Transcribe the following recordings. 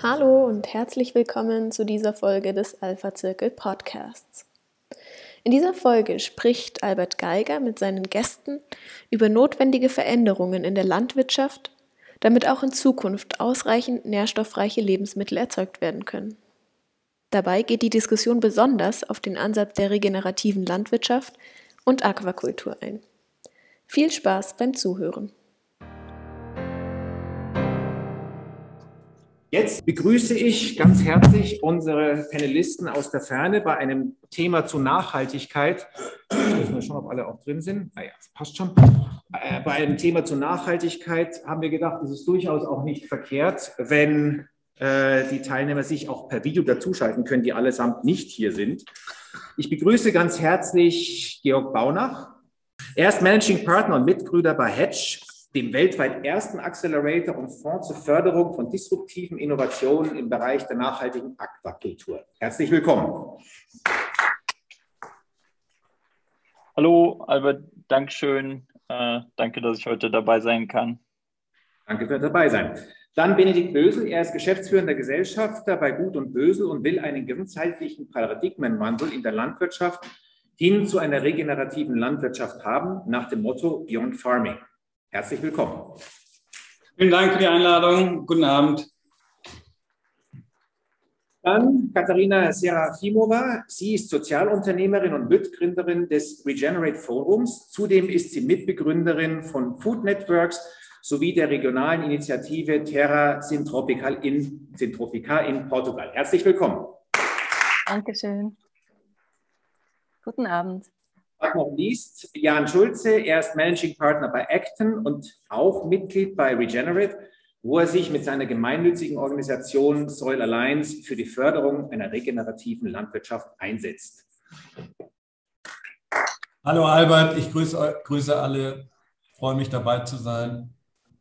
Hallo und herzlich willkommen zu dieser Folge des Alpha Zirkel Podcasts. In dieser Folge spricht Albert Geiger mit seinen Gästen über notwendige Veränderungen in der Landwirtschaft, damit auch in Zukunft ausreichend nährstoffreiche Lebensmittel erzeugt werden können. Dabei geht die Diskussion besonders auf den Ansatz der regenerativen Landwirtschaft und Aquakultur ein. Viel Spaß beim Zuhören. Jetzt begrüße ich ganz herzlich unsere Panelisten aus der Ferne bei einem Thema zur Nachhaltigkeit. Ich muss schauen, ob alle auch drin sind. Naja, passt schon. Äh, bei einem Thema zur Nachhaltigkeit haben wir gedacht, es ist durchaus auch nicht verkehrt, wenn äh, die Teilnehmer sich auch per Video dazuschalten können, die allesamt nicht hier sind. Ich begrüße ganz herzlich Georg Baunach. Er ist Managing Partner und Mitgründer bei Hedge, dem weltweit ersten Accelerator und Fonds zur Förderung von disruptiven Innovationen im Bereich der nachhaltigen Aquakultur. Herzlich willkommen. Hallo, Albert, Dankeschön. Äh, danke, dass ich heute dabei sein kann. Danke für dabei sein. Dann Benedikt Bösel, er ist geschäftsführender Gesellschafter bei Gut und Bösel und will einen ganzheitlichen Paradigmenwandel in der Landwirtschaft hin zu einer regenerativen Landwirtschaft haben, nach dem Motto Beyond Farming. Herzlich willkommen. Vielen Dank für die Einladung. Guten Abend. Dann Katharina Serafimova. Sie ist Sozialunternehmerin und Mitgründerin des Regenerate Forums. Zudem ist sie Mitbegründerin von Food Networks sowie der regionalen Initiative Terra Sintropical in, Sintropica in Portugal. Herzlich willkommen. Dankeschön. Guten Abend noch liest, Jan Schulze, er ist Managing Partner bei Acton und auch Mitglied bei Regenerate, wo er sich mit seiner gemeinnützigen Organisation Soil Alliance für die Förderung einer regenerativen Landwirtschaft einsetzt. Hallo Albert, ich grüße, grüße alle, freue mich dabei zu sein.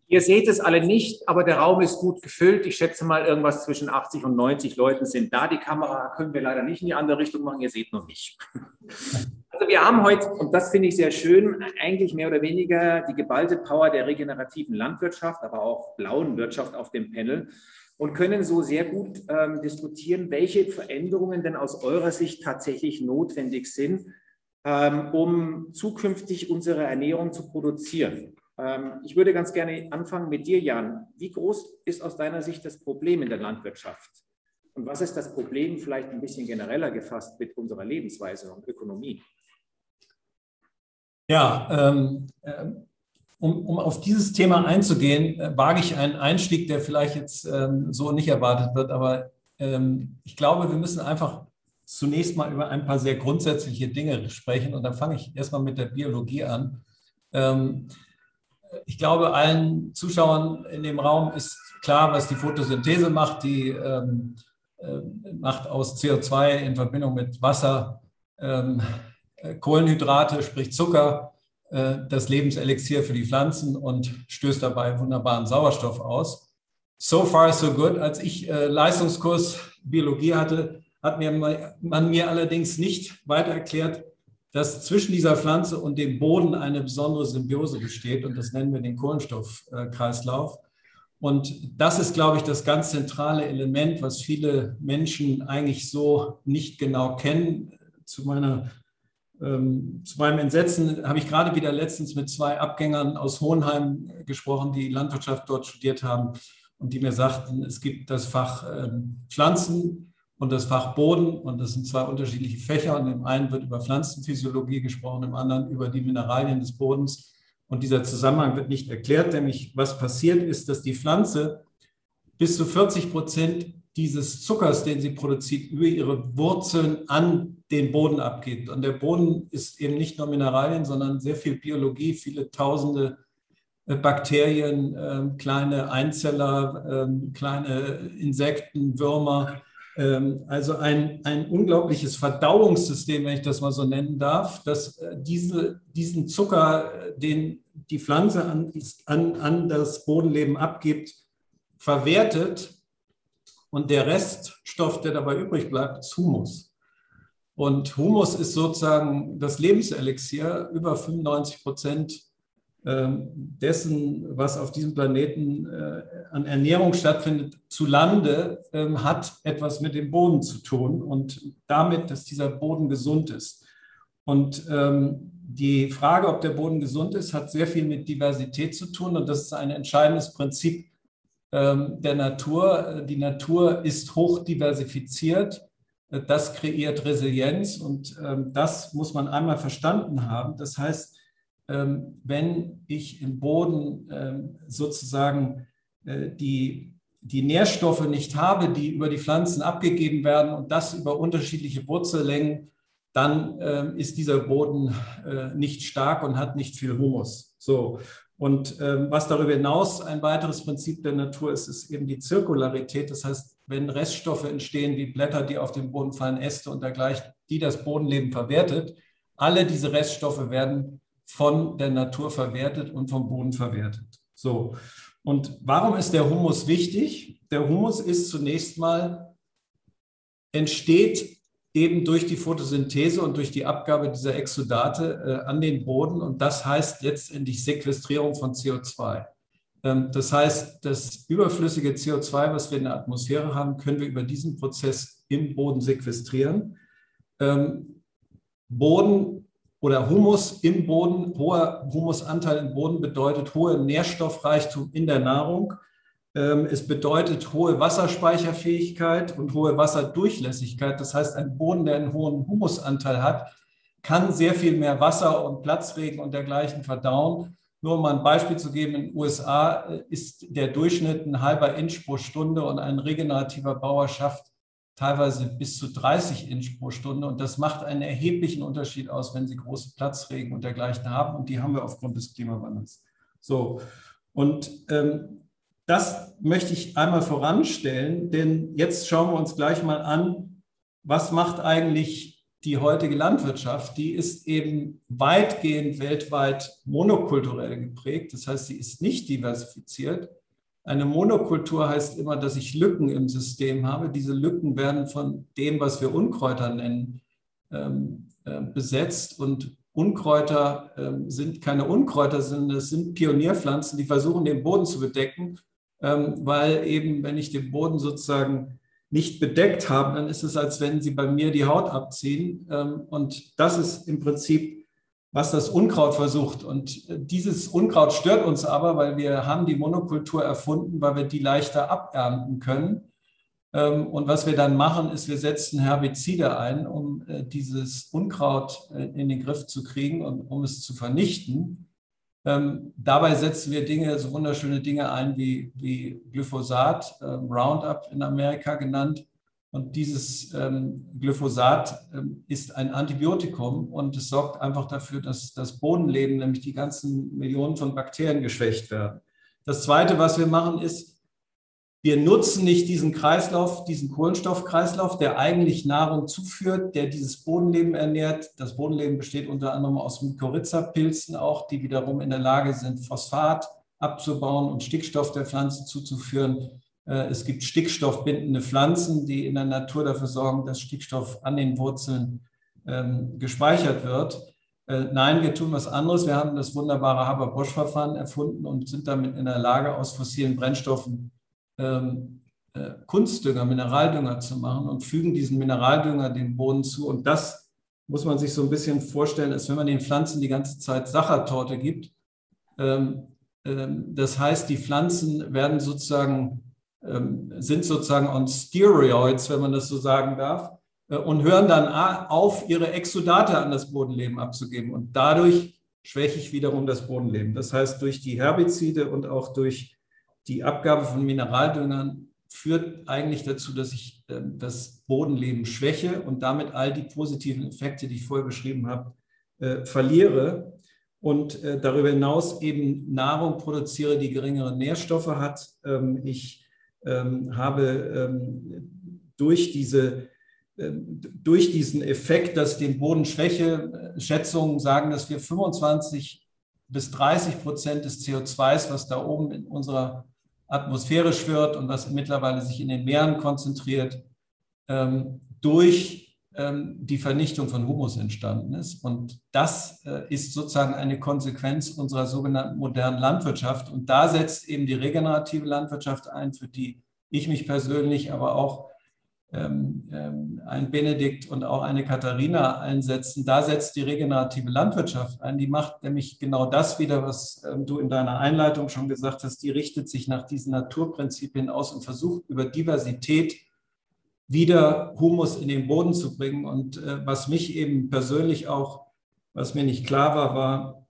Ihr seht es alle nicht, aber der Raum ist gut gefüllt. Ich schätze mal, irgendwas zwischen 80 und 90 Leuten sind da. Die Kamera können wir leider nicht in die andere Richtung machen. Ihr seht nur mich. Also wir haben heute, und das finde ich sehr schön, eigentlich mehr oder weniger die geballte Power der regenerativen Landwirtschaft, aber auch blauen Wirtschaft auf dem Panel und können so sehr gut ähm, diskutieren, welche Veränderungen denn aus eurer Sicht tatsächlich notwendig sind, ähm, um zukünftig unsere Ernährung zu produzieren. Ähm, ich würde ganz gerne anfangen mit dir, Jan. Wie groß ist aus deiner Sicht das Problem in der Landwirtschaft? Und was ist das Problem vielleicht ein bisschen genereller gefasst mit unserer Lebensweise und Ökonomie? Ja, ähm, äh, um, um auf dieses Thema einzugehen, äh, wage ich einen Einstieg, der vielleicht jetzt ähm, so nicht erwartet wird, aber ähm, ich glaube, wir müssen einfach zunächst mal über ein paar sehr grundsätzliche Dinge sprechen und dann fange ich erstmal mit der Biologie an. Ähm, ich glaube, allen Zuschauern in dem Raum ist klar, was die Photosynthese macht. Die ähm, äh, macht aus CO2 in Verbindung mit Wasser ähm, äh, Kohlenhydrate, sprich Zucker, äh, das Lebenselixier für die Pflanzen und stößt dabei wunderbaren Sauerstoff aus. So far, so good. Als ich äh, Leistungskurs Biologie hatte, hat mir man mir allerdings nicht weiter erklärt, dass zwischen dieser Pflanze und dem Boden eine besondere Symbiose besteht und das nennen wir den Kohlenstoffkreislauf. Und das ist, glaube ich, das ganz zentrale Element, was viele Menschen eigentlich so nicht genau kennen. Zu meiner ähm, zu meinem Entsetzen habe ich gerade wieder letztens mit zwei Abgängern aus Hohenheim gesprochen, die Landwirtschaft dort studiert haben und die mir sagten, es gibt das Fach ähm, Pflanzen und das Fach Boden und das sind zwei unterschiedliche Fächer und im einen wird über Pflanzenphysiologie gesprochen, im anderen über die Mineralien des Bodens und dieser Zusammenhang wird nicht erklärt, nämlich was passiert ist, dass die Pflanze bis zu 40 Prozent dieses Zuckers, den sie produziert, über ihre Wurzeln an den Boden abgeht. Und der Boden ist eben nicht nur Mineralien, sondern sehr viel Biologie, viele tausende äh, Bakterien, äh, kleine Einzeller, äh, kleine Insekten, Würmer. Ähm, also ein, ein unglaubliches Verdauungssystem, wenn ich das mal so nennen darf, dass äh, diese, diesen Zucker, äh, den die Pflanze an, an, an das Bodenleben abgibt, verwertet und der Reststoff, der dabei übrig bleibt, ist Humus. Und Humus ist sozusagen das Lebenselixier. Über 95 Prozent dessen, was auf diesem Planeten äh, an Ernährung stattfindet, zu Lande, ähm, hat etwas mit dem Boden zu tun und damit, dass dieser Boden gesund ist. Und ähm, die Frage, ob der Boden gesund ist, hat sehr viel mit Diversität zu tun und das ist ein entscheidendes Prinzip der Natur. Die Natur ist hoch diversifiziert. Das kreiert Resilienz und das muss man einmal verstanden haben. Das heißt, ähm, wenn ich im Boden ähm, sozusagen äh, die, die Nährstoffe nicht habe, die über die Pflanzen abgegeben werden und das über unterschiedliche Wurzellängen, dann ähm, ist dieser Boden äh, nicht stark und hat nicht viel Humus. So. Und was darüber hinaus ein weiteres Prinzip der Natur ist, ist eben die Zirkularität. Das heißt, wenn Reststoffe entstehen, wie Blätter, die auf den Boden fallen, Äste und dergleichen, die das Bodenleben verwertet, alle diese Reststoffe werden von der Natur verwertet und vom Boden verwertet. So. Und warum ist der Humus wichtig? Der Humus ist zunächst mal, entsteht eben durch die Photosynthese und durch die Abgabe dieser Exudate äh, an den Boden. Und das heißt letztendlich Sequestrierung von CO2. Ähm, das heißt, das überflüssige CO2, was wir in der Atmosphäre haben, können wir über diesen Prozess im Boden sequestrieren. Ähm, Boden oder Humus im Boden, hoher Humusanteil im Boden bedeutet hohe Nährstoffreichtum in der Nahrung. Ähm, es bedeutet hohe Wasserspeicherfähigkeit und hohe Wasserdurchlässigkeit. Das heißt, ein Boden, der einen hohen Humusanteil hat, kann sehr viel mehr Wasser und Platzregen und dergleichen verdauen. Nur um ein Beispiel zu geben, in den USA äh, ist der Durchschnitt ein halber Inch pro Stunde und ein regenerativer Bauer schafft teilweise bis zu 30 Inch pro Stunde. Und das macht einen erheblichen Unterschied aus, wenn Sie große Platzregen und dergleichen haben. Und die haben wir aufgrund des Klimawandels. So, und ähm, das möchte ich einmal voranstellen, denn jetzt schauen wir uns gleich mal an, was macht eigentlich die heutige Landwirtschaft? Die ist eben weitgehend weltweit monokulturell geprägt. Das heißt, sie ist nicht diversifiziert. Eine Monokultur heißt immer, dass ich Lücken im System habe. Diese Lücken werden von dem, was wir Unkräuter nennen, ähm, äh, besetzt. Und Unkräuter ähm, sind keine Unkräuter, sondern es sind Pionierpflanzen, die versuchen, den Boden zu bedecken, ähm, weil eben, wenn ich den Boden sozusagen nicht bedeckt habe, dann ist es, als wenn sie bei mir die Haut abziehen. und das ist im Prinzip was das Unkraut versucht. Und äh, dieses Unkraut stört uns aber, weil wir haben die Monokultur erfunden, weil wir die leichter abernten können. Ähm, und was wir dann machen, ist, wir setzen Herbizide ein, um äh, dieses Unkraut äh, in den Griff zu kriegen und um es zu vernichten. Ähm, dabei setzen wir Dinge, so wunderschöne Dinge ein wie, wie Glyphosat, Roundup in Amerika genannt, und dieses ähm, Glyphosat ähm, ist ein Antibiotikum und es sorgt einfach dafür, dass das Bodenleben, nämlich die ganzen Millionen von Bakterien geschwächt werden. Das Zweite, was wir machen, ist, wir nutzen nicht diesen Kreislauf, diesen Kohlenstoffkreislauf, der eigentlich Nahrung zuführt, der dieses Bodenleben ernährt. Das Bodenleben besteht unter anderem aus Mykorrhiza-Pilzen auch, die wiederum in der Lage sind, Phosphat abzubauen und Stickstoff der Pflanze zuzuführen. Äh, es gibt stickstoffbindende Pflanzen, die in der Natur dafür sorgen, dass Stickstoff an den Wurzeln ähm, gespeichert wird. Äh, nein, wir tun was anderes. Wir haben das wunderbare Haber-Bosch-Verfahren erfunden und sind damit in der Lage, aus fossilen Brennstoffen ähm, äh, Kunstdünger, Mineraldünger zu machen und fügen diesen Mineraldünger dem Boden zu. Und das muss man sich so ein bisschen vorstellen, als wenn man den Pflanzen die ganze Zeit Sachertorte gibt. Ähm, das heißt, die Pflanzen werden sozusagen sind sozusagen on Steroids, wenn man das so sagen darf, äh, und hören dann auf, ihre Exudate an das Bodenleben abzugeben. Und dadurch schwäche ich wiederum das Bodenleben. Das heißt, durch die Herbizide und auch durch die Abgabe von Mineraldüngern führt eigentlich dazu, dass ich ähm, das Bodenleben schwäche und damit all die positiven Effekte, die ich vorher beschrieben habe, äh, verliere und äh, darüber hinaus eben Nahrung produziere, die geringere Nährstoffe hat. Ähm, ich ähm, habe ähm, durch, diese, ähm, durch diesen Effekt, dass den Bodenschwäche Schätzungen sagen, dass wir 25 bis 30 Prozent des CO2s, was da oben in unserer Atmosphäre schwirrt und was mittlerweile sich in den Meeren konzentriert, durch ähm, die Vernichtung von Humus entstanden ist. Und das äh, ist sozusagen eine Konsequenz unserer sogenannten modernen Landwirtschaft. Und da setzt eben die regenerative Landwirtschaft ein, für die ich mich persönlich, aber auch ähm, ähm, ein Benedikt und auch eine Katharina einsetzen. Da setzt die regenerative Landwirtschaft ein. Die macht nämlich genau das wieder, was du in deiner Einleitung schon gesagt hast. Die richtet sich nach diesen Naturprinzipien aus und versucht über Diversität wieder Humus in den Boden zu bringen. Und äh, was mich eben persönlich auch, was mir nicht klar war, war,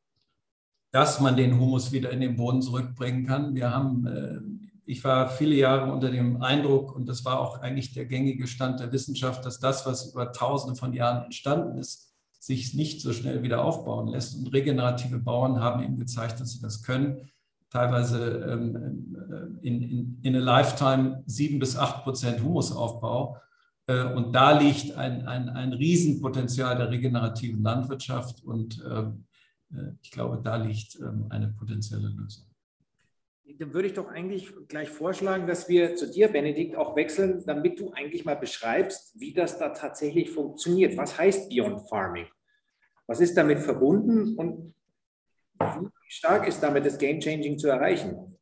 dass man den Humus wieder in den Boden zurückbringen kann. Wir haben, äh, ich war viele Jahre unter dem Eindruck, und das war auch eigentlich der gängige Stand der Wissenschaft, dass das, was über Tausende von Jahren entstanden ist, sich nicht so schnell wieder aufbauen lässt. Und regenerative Bauern haben eben gezeigt, dass sie das können teilweise ähm, in, in, in a lifetime sieben bis acht Prozent Humusaufbau. Äh, und da liegt ein, ein, ein Riesenpotenzial der regenerativen Landwirtschaft und ähm, äh, ich glaube, da liegt ähm, eine potenzielle Lösung. Dann würde ich doch eigentlich gleich vorschlagen, dass wir zu dir, Benedikt, auch wechseln, damit du eigentlich mal beschreibst, wie das da tatsächlich funktioniert. Was heißt Beyond Farming? Was ist damit verbunden und wie stark ist damit das Game Changing zu erreichen?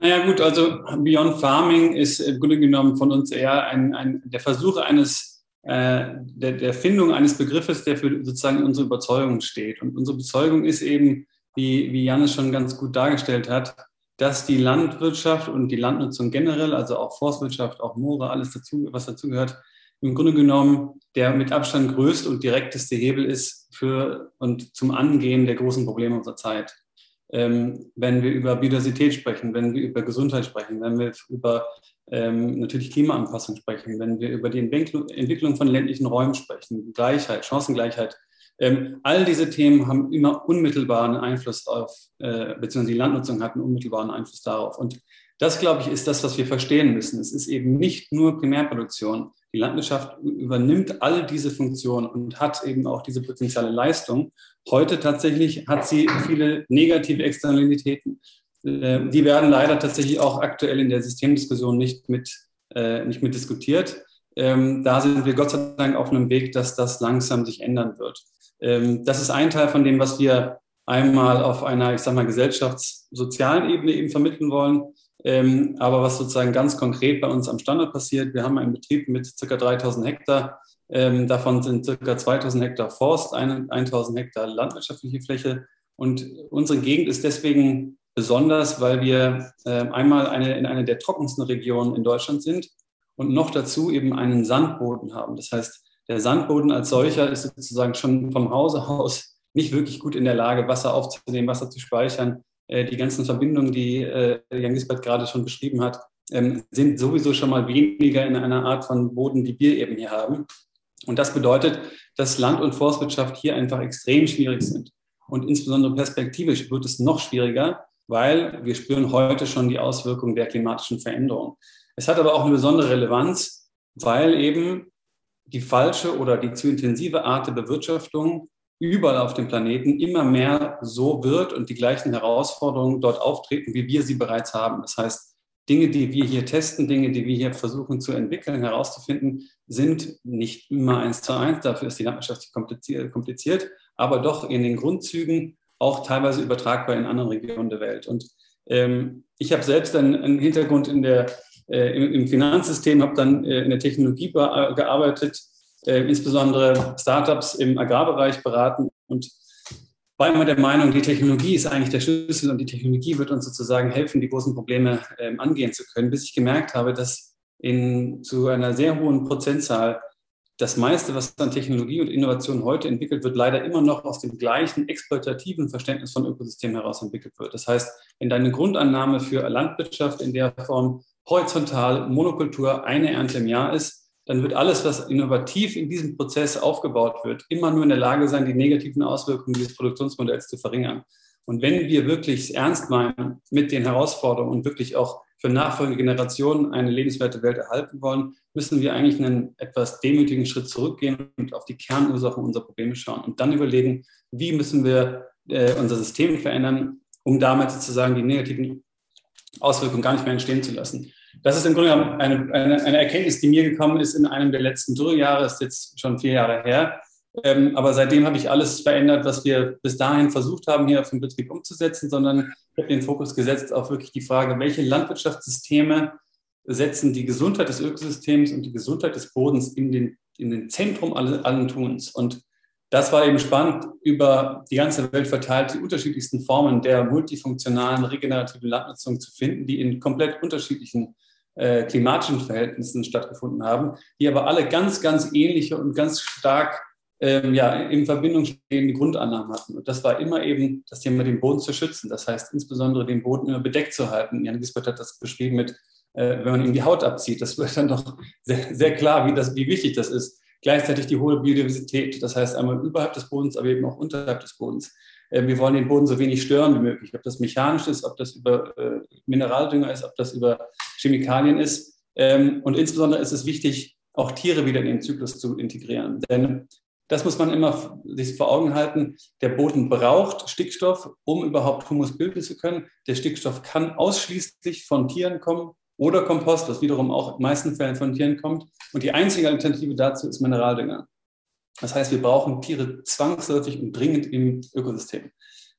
Naja gut, also Beyond Farming ist im Grunde genommen von uns eher ein, ein der Versuch eines, äh, der, der Findung eines Begriffes, der für sozusagen unsere Überzeugung steht. Und unsere Überzeugung ist eben, wie, wie Janis schon ganz gut dargestellt hat, dass die Landwirtschaft und die Landnutzung generell, also auch Forstwirtschaft, auch Moore, alles dazu, was dazugehört, im Grunde genommen der mit Abstand größte und direkteste Hebel ist für und zum Angehen der großen Probleme unserer Zeit. Ähm, wenn wir über Biodiversität sprechen, wenn wir über Gesundheit sprechen, wenn wir über ähm, natürlich Klimaanpassung sprechen, wenn wir über die Entwicklung, von ländlichen Räumen sprechen, Gleichheit, Chancengleichheit, ähm, all diese Themen haben immer unmittelbaren Einfluss auf, äh, beziehungsweise die Landnutzung hat einen unmittelbaren Einfluss darauf. Und das, glaube ich, ist das, was wir verstehen müssen. Es ist eben nicht nur Primärproduktion. Die Landwirtschaft übernimmt all diese Funktionen und hat eben auch diese potenzielle Leistung. Heute tatsächlich hat sie viele negative Externalitäten. Äh, die werden leider tatsächlich auch aktuell in der Systemdiskussion nicht mit, äh, nicht mit diskutiert. Ähm, da sind wir Gott sei Dank auf einem Weg, dass das langsam sich ändern wird. Ähm, das ist ein Teil von dem, was wir einmal auf einer, ich sag mal, gesellschaftssozialen Ebene eben vermitteln wollen. Ähm, aber was sozusagen ganz konkret bei uns am Standort passiert, wir haben einen Betrieb mit ca. 3000 Hektar. Ähm, davon sind ca. 2000 Hektar Forst, 1000 Hektar landwirtschaftliche Fläche. Und unsere Gegend ist deswegen besonders, weil wir äh, einmal eine, in einer der trockensten Regionen in Deutschland sind und noch dazu eben einen Sandboden haben. Das heißt, der Sandboden als solcher ist sozusagen schon vom Hause aus nicht wirklich gut in der Lage, Wasser aufzunehmen, Wasser zu speichern. Äh, die ganzen Verbindungen, die äh, Jan Gisbert gerade schon beschrieben hat, ähm, sind sowieso schon mal weniger in einer Art von Boden, die wir eben hier haben. Und das bedeutet, dass Land- und Forstwirtschaft hier einfach extrem schwierig sind. Und insbesondere perspektivisch wird es noch schwieriger, weil wir spüren heute schon die Auswirkungen der klimatischen Veränderung. Es hat aber auch eine besondere Relevanz, weil eben die falsche oder die zu intensive Art der Bewirtschaftung überall auf dem Planeten immer mehr so wird und die gleichen Herausforderungen dort auftreten, wie wir sie bereits haben. Das heißt, Dinge, die wir hier testen, Dinge, die wir hier versuchen zu entwickeln, herauszufinden, sind nicht immer eins zu eins. Dafür ist die Landwirtschaft kompliziert, aber doch in den Grundzügen auch teilweise übertragbar in anderen Regionen der Welt. Und ähm, ich habe selbst einen, einen Hintergrund in der, äh, im, im, Finanzsystem, habe dann äh, in der Technologie gearbeitet, äh, insbesondere Startups im Agrarbereich beraten und war immer der Meinung, die Technologie ist eigentlich der Schlüssel und die Technologie wird uns sozusagen helfen, die großen Probleme ähm, angehen zu können, bis ich gemerkt habe, dass in zu einer sehr hohen Prozentzahl das meiste, was an Technologie und Innovation heute entwickelt wird, leider immer noch aus dem gleichen exploitativen Verständnis von Ökosystemen heraus entwickelt wird. Das heißt, wenn deine Grundannahme für Landwirtschaft in der Form horizontal Monokultur eine Ernte im Jahr ist, dann wird alles, was innovativ in diesem Prozess aufgebaut wird, immer nur in der Lage sein, die negativen Auswirkungen dieses Produktionsmodells zu verringern. Und wenn wir wirklich ernst meinen mit den Herausforderungen und wirklich auch für nachfolgende Generationen eine lebenswerte Welt erhalten wollen, müssen wir eigentlich einen etwas demütigen Schritt zurückgehen und auf die Kernursachen unserer Probleme schauen und dann überlegen, wie müssen wir äh, unser System verändern, um damit sozusagen die negativen Auswirkungen gar nicht mehr entstehen zu lassen. Das ist im Grunde genommen eine, eine, eine Erkenntnis, die mir gekommen ist in einem der letzten Dürrejahre, ist jetzt schon vier Jahre her. Ähm, aber seitdem habe ich alles verändert, was wir bis dahin versucht haben, hier auf dem Betrieb umzusetzen, sondern ich habe den Fokus gesetzt auf wirklich die Frage, welche Landwirtschaftssysteme setzen die Gesundheit des Ökosystems und die Gesundheit des Bodens in den, in den Zentrum allen, Tuns. Und das war eben spannend, über die ganze Welt verteilt die unterschiedlichsten Formen der multifunktionalen regenerativen Landnutzung zu finden, die in komplett unterschiedlichen äh, klimatischen Verhältnissen stattgefunden haben, die aber alle ganz, ganz ähnliche und ganz stark ähm, ja, in Verbindung stehende Grundannahmen hatten. Und das war immer eben das Thema, den Boden zu schützen. Das heißt, insbesondere den Boden immer bedeckt zu halten. Jan Gisbert hat das beschrieben mit, äh, wenn man ihm die Haut abzieht. Das wird dann doch sehr, sehr klar, wie, das, wie wichtig das ist. Gleichzeitig die hohe Biodiversität. Das heißt, einmal überhalb des Bodens, aber eben auch unterhalb des Bodens. Äh, wir wollen den Boden so wenig stören wie möglich. Ob das mechanisch ist, ob das über äh, Mineraldünger ist, ob das über Chemikalien ist. Ähm, und insbesondere ist es wichtig, auch Tiere wieder in den Zyklus zu integrieren. Denn das muss man immer sich vor Augen halten. Der Boden braucht Stickstoff, um überhaupt Humus bilden zu können. Der Stickstoff kann ausschließlich von Tieren kommen oder Kompost, was wiederum auch in meisten Fällen von Tieren kommt. Und die einzige Alternative dazu ist Mineraldünger. Das heißt, wir brauchen Tiere zwangsläufig und dringend im Ökosystem.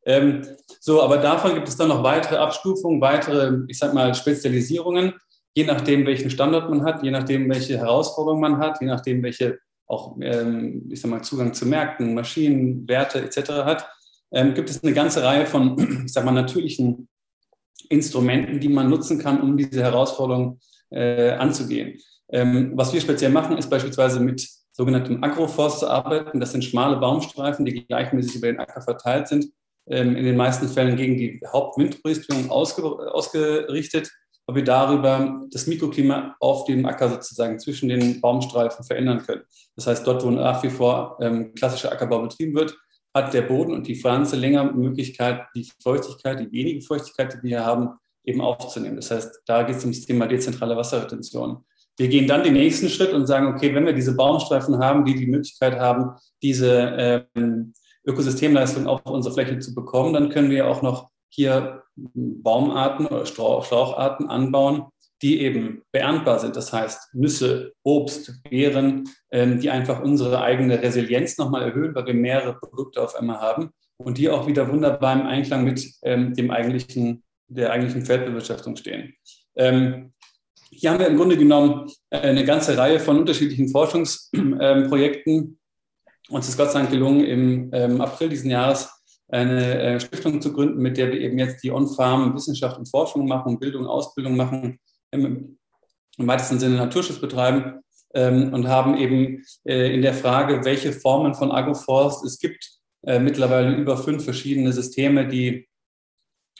Ähm, so, aber davon gibt es dann noch weitere Abstufungen, weitere, ich sag mal, Spezialisierungen, je nachdem, welchen Standort man hat, je nachdem, welche Herausforderungen man hat, je nachdem, welche auch, ähm, ich sag mal, Zugang zu Märkten, Maschinen, Werte etc. hat, ähm, gibt es eine ganze Reihe von, ich sag mal, natürlichen Instrumenten, die man nutzen kann, um diese Herausforderung äh, anzugehen. Ähm, was wir speziell machen, ist beispielsweise mit sogenanntem Agroforst zu arbeiten. Das sind schmale Baumstreifen, die gleichmäßig über den Acker verteilt sind, ähm, in den meisten Fällen gegen die Hauptwindrichtung ausge ausgerichtet ob wir darüber das Mikroklima auf dem Acker sozusagen zwischen den Baumstreifen verändern können. Das heißt, dort, wo nach wie vor ähm, klassischer Ackerbau betrieben wird, hat der Boden und die Pflanze länger Möglichkeit, die Feuchtigkeit, die wenige Feuchtigkeit, die wir hier haben, eben aufzunehmen. Das heißt, da geht es um das Thema dezentrale Wasserretention. Wir gehen dann den nächsten Schritt und sagen, okay, wenn wir diese Baumstreifen haben, die die Möglichkeit haben, diese ähm, Ökosystemleistung auf unsere Fläche zu bekommen, dann können wir auch noch hier Baumarten oder Straucharten anbauen, die eben beerntbar sind. Das heißt Nüsse, Obst, Beeren, ähm, die einfach unsere eigene Resilienz nochmal erhöhen, weil wir mehrere Produkte auf einmal haben und die auch wieder wunderbar im Einklang mit ähm, dem eigentlichen, der eigentlichen Feldbewirtschaftung stehen. Ähm, hier haben wir im Grunde genommen äh, eine ganze Reihe von unterschiedlichen Forschungsprojekten. Uns ist Gott sei Dank gelungen, im April diesen Jahres eine äh, Stiftung zu gründen, mit der wir eben jetzt die On-Farm Wissenschaft und Forschung machen, Bildung, Ausbildung machen, im, im weitesten Sinne Naturschutz betreiben ähm, und haben eben äh, in der Frage, welche Formen von Agroforst es gibt, äh, mittlerweile über fünf verschiedene Systeme, die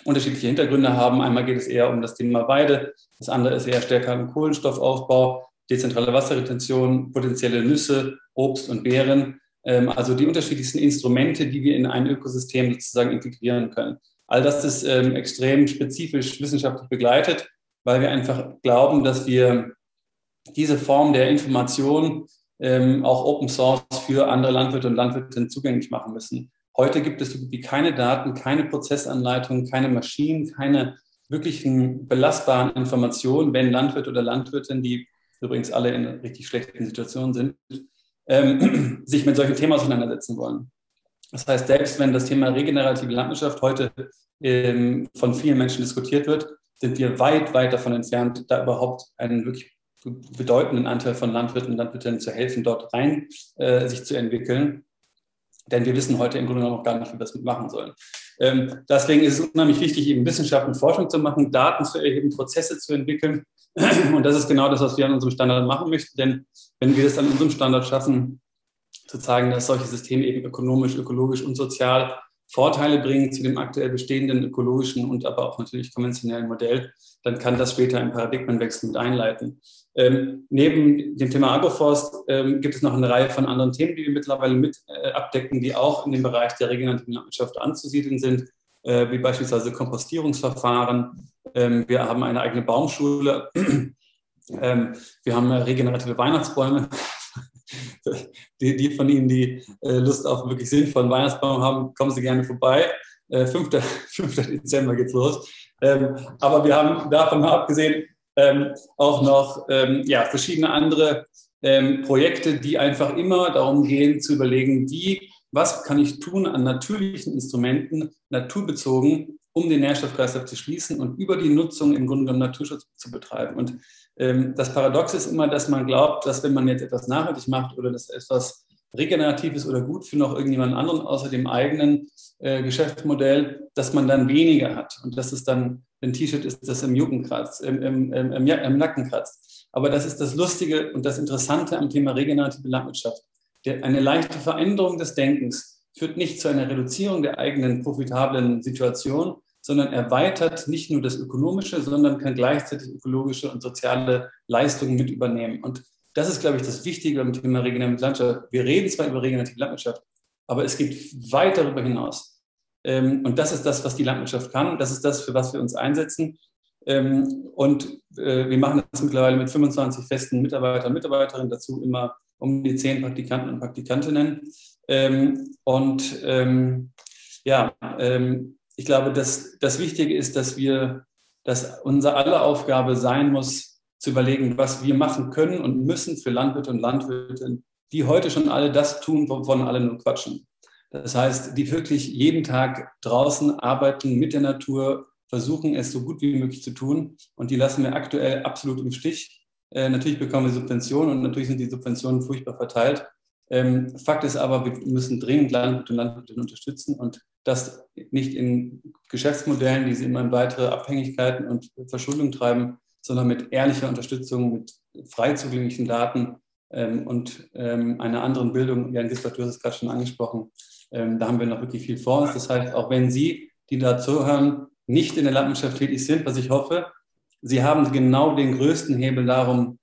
unterschiedliche Hintergründe haben. Einmal geht es eher um das Thema Weide, das andere ist eher stärker im Kohlenstoffaufbau, dezentrale Wasserretention, potenzielle Nüsse, Obst und Beeren. Ähm, also die unterschiedlichsten Instrumente, die wir in ein Ökosystem sozusagen integrieren können. All das ist ähm, extrem spezifisch wissenschaftlich begleitet, weil wir einfach glauben, dass wir diese Form der Information ähm, auch Open Source für andere Landwirte und Landwirtinnen zugänglich machen müssen. Heute gibt es wie keine Daten, keine Prozessanleitungen, keine Maschinen, keine wirklichen belastbaren Informationen, wenn Landwirt oder Landwirtin, die übrigens alle in richtig schlechten Situationen sind, ähm, sich mit solchen Themen auseinandersetzen wollen. Das heißt, selbst wenn das Thema regenerative Landwirtschaft heute ähm, von vielen Menschen diskutiert wird, sind wir weit, weit davon entfernt, da überhaupt einen wirklich bedeutenden Anteil von Landwirten und Landwirtinnen zu helfen, dort rein äh, sich zu entwickeln. Denn wir wissen heute im Grunde noch gar nicht, wie wir das mitmachen sollen. Ähm, deswegen ist es unheimlich wichtig, eben Wissenschaft und Forschung zu machen, Daten zu erheben, Prozesse zu entwickeln, und das ist genau das, was wir an unserem Standard machen möchten. Denn wenn wir es an unserem Standard schaffen, zu zeigen, dass solche Systeme eben ökonomisch, ökologisch und sozial Vorteile bringen zu dem aktuell bestehenden ökologischen und aber auch natürlich konventionellen Modell, dann kann das später einen Paradigmenwechsel mit einleiten. Ähm, neben dem Thema Agroforst ähm, gibt es noch eine Reihe von anderen Themen, die wir mittlerweile mit äh, abdecken, die auch in dem Bereich der regenerativen Landwirtschaft anzusiedeln sind, äh, wie beispielsweise Kompostierungsverfahren, ähm, wir haben eine eigene Baumschule. Ähm, wir haben regenerative Weihnachtsbäume. Die, die, von Ihnen, die äh, Lust auf wirklich sinnvollen Weihnachtsbaum haben, kommen Sie gerne vorbei. 5. Äh, 5. Dezember geht's los. Ähm, aber wir haben davon mal abgesehen, ähm, auch noch ähm, ja, verschiedene andere Projekte, die einfach immer darum gehen zu überlegen, wie, was kann ich tun an natürlichen Instrumenten, naturbezogen, um den Nährstoffkreislauf zu schließen und über die Nutzung im Grunde genommen Naturschutz zu betreiben. Und ähm, das Paradox ist immer, dass man glaubt, dass wenn man jetzt etwas nachhaltig macht oder dass etwas Regeneratives oder gut für noch irgendjemand anderen außer dem eigenen äh, Geschäftsmodell, dass man dann weniger hat und dass es dann ein T-Shirt ist, das im, Jucken kratzt, im, im, im, im, Nacken kratzt. Aber das ist das Lustige und das Interessante am Thema regenerative Landwirtschaft. Der, eine leichte Veränderung des Denkens führt nicht zu einer Reduzierung der eigenen profitablen Situation, sondern erweitert nicht nur das Ökonomische, sondern kann gleichzeitig ökologische und soziale Leistungen mit übernehmen. Und das ist, glaube ich, das Wichtige beim Thema regenerative Landwirtschaft. Wir reden zwar über regenerative Landwirtschaft, aber es geht weit darüber hinaus. Ähm, und das ist das, was die Landwirtschaft kann. Das ist das, für was wir uns einsetzen. Ähm, und äh, wir machen das mittlerweile mit 25 festen Mitarbeitern und Mitarbeiterinnen, dazu immer um die zehn Praktikanten und Praktikantinnen. Ähm, und ja, ich glaube, dass das Wichtige ist, dass wir, dass unser aller Aufgabe sein muss, zu überlegen, was wir machen können und müssen für Landwirte und Landwirte, die heute schon alle das tun, wovon alle nur quatschen. Das heißt, die wirklich jeden Tag draußen arbeiten mit der Natur, versuchen es so gut wie möglich zu tun und die lassen wir aktuell absolut im Stich. Äh, natürlich bekommen wir Subventionen und natürlich sind die Subventionen furchtbar verteilt. Ähm, Fakt ist aber, wir müssen dringend Landwirte und Landwirte unterstützen und das nicht in Geschäftsmodellen, die sie immer in weitere Abhängigkeiten und Verschuldung treiben, sondern mit ehrlicher Unterstützung, mit frei zugänglichen Daten ähm, und ähm, einer anderen Bildung. Jan Gisbert, du hast es gerade schon angesprochen. Ähm, da haben wir noch wirklich viel vor uns. Das heißt, auch wenn Sie, die da zuhören, nicht in der Landwirtschaft tätig sind, was ich hoffe, Sie haben genau den größten Hebel darum,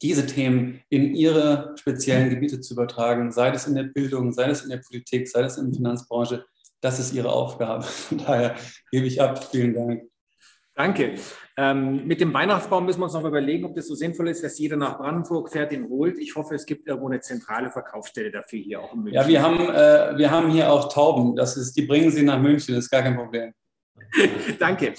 diese Themen in ihre speziellen Gebiete zu übertragen, sei es in der Bildung, sei es in der Politik, sei es in der Finanzbranche. Das ist Ihre Aufgabe. Von daher gebe ich ab. Vielen Dank. Danke. Ähm, mit dem Weihnachtsbaum müssen wir uns noch überlegen, ob das so sinnvoll ist, dass jeder nach Brandenburg fährt, den holt. Ich hoffe, es gibt irgendwo eine zentrale Verkaufsstelle dafür hier auch in München. Ja, wir haben, äh, wir haben hier auch Tauben. Das ist, die bringen sie nach München, das ist gar kein Problem. Danke.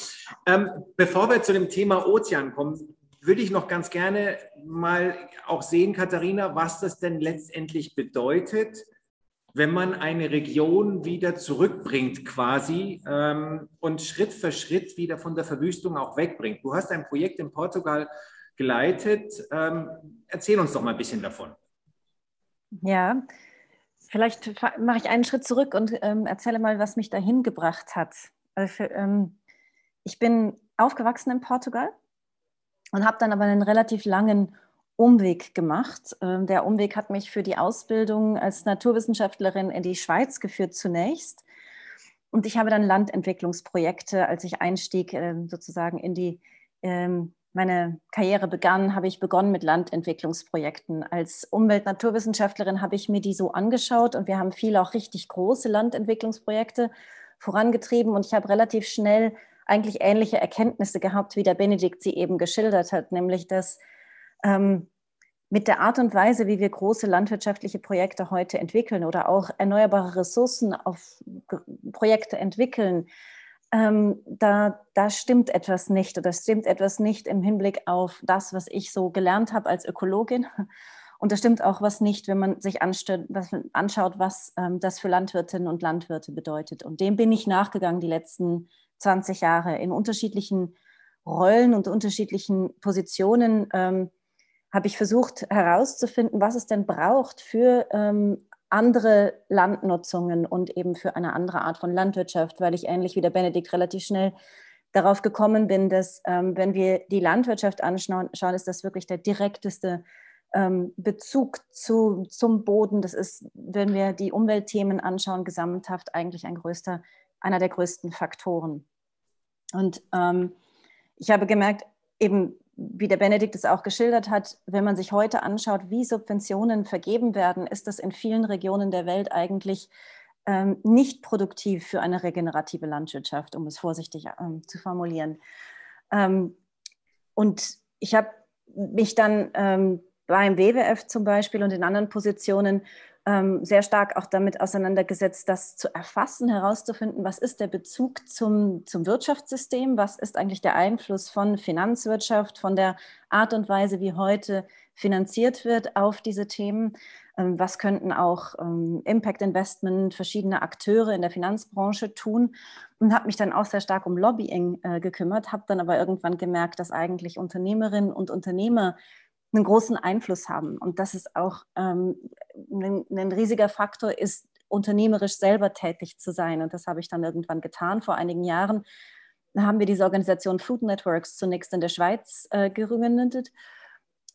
Ähm, bevor wir zu dem Thema Ozean kommen, würde ich noch ganz gerne mal auch sehen, Katharina, was das denn letztendlich bedeutet, wenn man eine Region wieder zurückbringt quasi ähm, und Schritt für Schritt wieder von der Verwüstung auch wegbringt. Du hast ein Projekt in Portugal geleitet. Ähm, erzähl uns doch mal ein bisschen davon. Ja, vielleicht mache ich einen Schritt zurück und ähm, erzähle mal, was mich dahin gebracht hat. Also für, ähm, ich bin aufgewachsen in Portugal und habe dann aber einen relativ langen Umweg gemacht. Ähm, der Umweg hat mich für die Ausbildung als Naturwissenschaftlerin in die Schweiz geführt zunächst. Und ich habe dann Landentwicklungsprojekte, als ich einstieg ähm, sozusagen in die, ähm, meine Karriere begann, habe ich begonnen mit Landentwicklungsprojekten. Als Umwelt-Naturwissenschaftlerin habe ich mir die so angeschaut und wir haben viele auch richtig große Landentwicklungsprojekte vorangetrieben und ich habe relativ schnell eigentlich ähnliche Erkenntnisse gehabt, wie der Benedikt sie eben geschildert hat, nämlich dass ähm, mit der Art und Weise, wie wir große landwirtschaftliche Projekte heute entwickeln oder auch erneuerbare Ressourcen auf Projekte entwickeln, ähm, da, da stimmt etwas nicht oder stimmt etwas nicht im Hinblick auf das, was ich so gelernt habe als Ökologin. Und da stimmt auch was nicht, wenn man sich was anschaut, was ähm, das für Landwirtinnen und Landwirte bedeutet. Und dem bin ich nachgegangen die letzten 20 Jahre in unterschiedlichen Rollen und unterschiedlichen Positionen. Ähm, habe ich versucht herauszufinden, was es denn braucht für ähm, andere Landnutzungen und eben für eine andere Art von Landwirtschaft, weil ich ähnlich wie der Benedikt relativ schnell darauf gekommen bin, dass ähm, wenn wir die Landwirtschaft anschauen, ist das wirklich der direkteste ähm, Bezug zu, zum Boden. Das ist, wenn wir die Umweltthemen anschauen, gesamthaft eigentlich ein größter, einer der größten Faktoren. Und ähm, ich habe gemerkt, eben wie der Benedikt es auch geschildert hat, wenn man sich heute anschaut, wie Subventionen vergeben werden, ist das in vielen Regionen der Welt eigentlich ähm, nicht produktiv für eine regenerative Landwirtschaft, um es vorsichtig ähm, zu formulieren. Ähm, und ich habe mich dann ähm, beim WWF zum Beispiel und in anderen Positionen ähm, sehr stark auch damit auseinandergesetzt, das zu erfassen, herauszufinden, was ist der Bezug zum, zum Wirtschaftssystem, was ist eigentlich der Einfluss von Finanzwirtschaft, von der Art und Weise, wie heute finanziert wird auf diese Themen. Ähm, was könnten auch ähm, Impact Investment, verschiedene Akteure in der Finanzbranche tun? Und habe mich dann auch sehr stark um Lobbying äh, gekümmert, habe dann aber irgendwann gemerkt, dass eigentlich Unternehmerinnen und Unternehmer einen großen Einfluss haben. Und dass es auch ähm, ein, ein riesiger Faktor ist, unternehmerisch selber tätig zu sein. Und das habe ich dann irgendwann getan. Vor einigen Jahren haben wir diese Organisation Food Networks zunächst in der Schweiz äh, gegründet,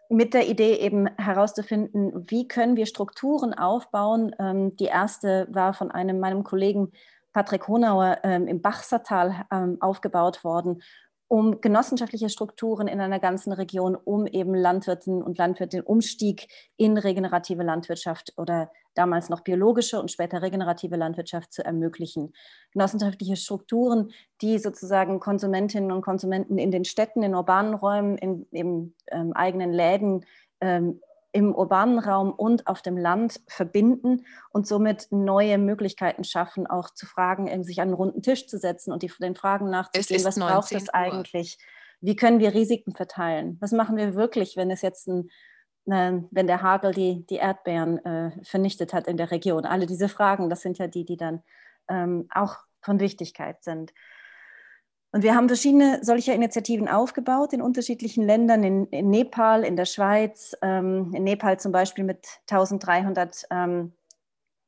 mit der Idee eben herauszufinden, wie können wir Strukturen aufbauen. Ähm, die erste war von einem meinem Kollegen Patrick Honauer ähm, im Bachsertal ähm, aufgebaut worden, um genossenschaftliche Strukturen in einer ganzen Region, um eben Landwirten und Landwirte den Umstieg in regenerative Landwirtschaft oder damals noch biologische und später regenerative Landwirtschaft zu ermöglichen. Genossenschaftliche Strukturen, die sozusagen Konsumentinnen und Konsumenten in den Städten, in urbanen Räumen, in, in ähm, eigenen Läden ähm, im urbanen Raum und auf dem Land verbinden und somit neue Möglichkeiten schaffen, auch zu fragen, sich an einen runden Tisch zu setzen und die, den Fragen nachzugehen, was braucht es eigentlich? Wie können wir Risiken verteilen? Was machen wir wirklich, wenn es jetzt ein, äh, wenn der Hagel die, die Erdbeeren äh, vernichtet hat in der Region? Alle diese Fragen, das sind ja die, die dann ähm, auch von Wichtigkeit sind. Und wir haben verschiedene solcher Initiativen aufgebaut in unterschiedlichen Ländern, in, in Nepal, in der Schweiz, ähm, in Nepal zum Beispiel mit 1300 ähm,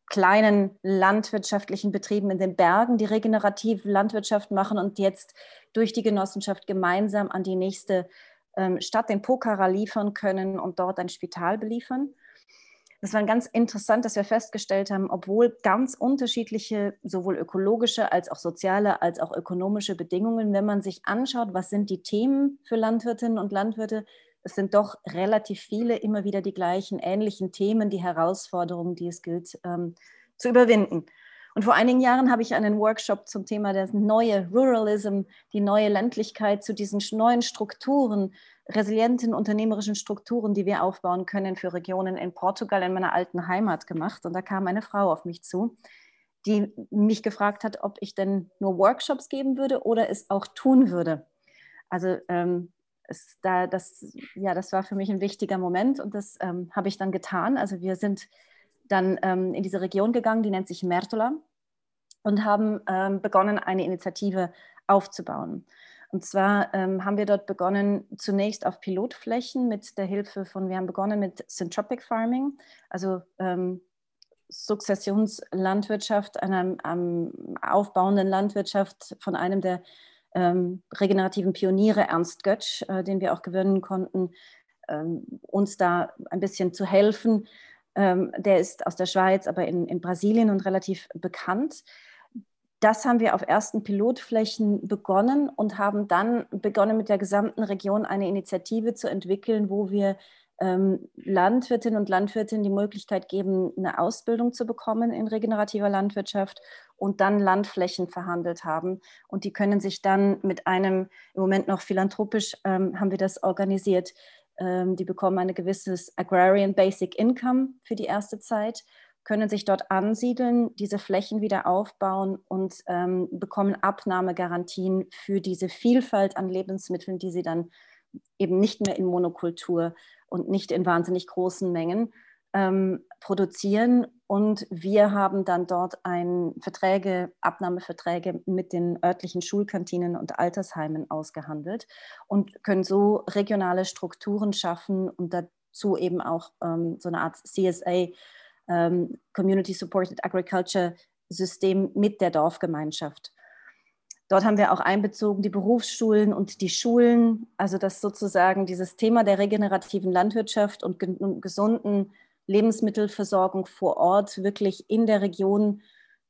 kleinen landwirtschaftlichen Betrieben in den Bergen, die regenerative Landwirtschaft machen und jetzt durch die Genossenschaft gemeinsam an die nächste ähm, Stadt in Pokhara liefern können und dort ein Spital beliefern. Das war ganz interessant, dass wir festgestellt haben, obwohl ganz unterschiedliche, sowohl ökologische als auch soziale als auch ökonomische Bedingungen, wenn man sich anschaut, was sind die Themen für Landwirtinnen und Landwirte, es sind doch relativ viele immer wieder die gleichen ähnlichen Themen, die Herausforderungen, die es gilt ähm, zu überwinden. Und vor einigen Jahren habe ich einen Workshop zum Thema der neue Ruralism, die neue Ländlichkeit zu diesen neuen Strukturen resilienten unternehmerischen Strukturen, die wir aufbauen können für Regionen in Portugal, in meiner alten Heimat gemacht. Und da kam eine Frau auf mich zu, die mich gefragt hat, ob ich denn nur Workshops geben würde oder es auch tun würde. Also ähm, es, da, das, ja, das war für mich ein wichtiger Moment und das ähm, habe ich dann getan. Also wir sind dann ähm, in diese Region gegangen, die nennt sich Mertola und haben ähm, begonnen, eine Initiative aufzubauen. Und zwar ähm, haben wir dort begonnen, zunächst auf Pilotflächen mit der Hilfe von, wir haben begonnen mit Syntropic Farming, also ähm, Sukzessionslandwirtschaft, einer ähm, aufbauenden Landwirtschaft von einem der ähm, regenerativen Pioniere, Ernst Götsch, äh, den wir auch gewinnen konnten, ähm, uns da ein bisschen zu helfen. Ähm, der ist aus der Schweiz, aber in, in Brasilien und relativ bekannt das haben wir auf ersten Pilotflächen begonnen und haben dann begonnen mit der gesamten Region eine Initiative zu entwickeln, wo wir ähm, Landwirtinnen und Landwirtinnen die Möglichkeit geben, eine Ausbildung zu bekommen in regenerativer Landwirtschaft und dann Landflächen verhandelt haben. Und die können sich dann mit einem, im Moment noch philanthropisch ähm, haben wir das organisiert, die bekommen ein gewisses Agrarian Basic Income für die erste Zeit können sich dort ansiedeln, diese Flächen wieder aufbauen und ähm, bekommen Abnahmegarantien für diese Vielfalt an Lebensmitteln, die sie dann eben nicht mehr in Monokultur und nicht in wahnsinnig großen Mengen ähm, produzieren. Und wir haben dann dort ein Verträge, Abnahmeverträge mit den örtlichen Schulkantinen und Altersheimen ausgehandelt und können so regionale Strukturen schaffen und dazu eben auch ähm, so eine Art CSA ähm, Community Supported Agriculture System mit der Dorfgemeinschaft. Dort haben wir auch einbezogen die Berufsschulen und die Schulen, also dass sozusagen dieses Thema der regenerativen Landwirtschaft und gesunden Lebensmittelversorgung vor Ort wirklich in der Region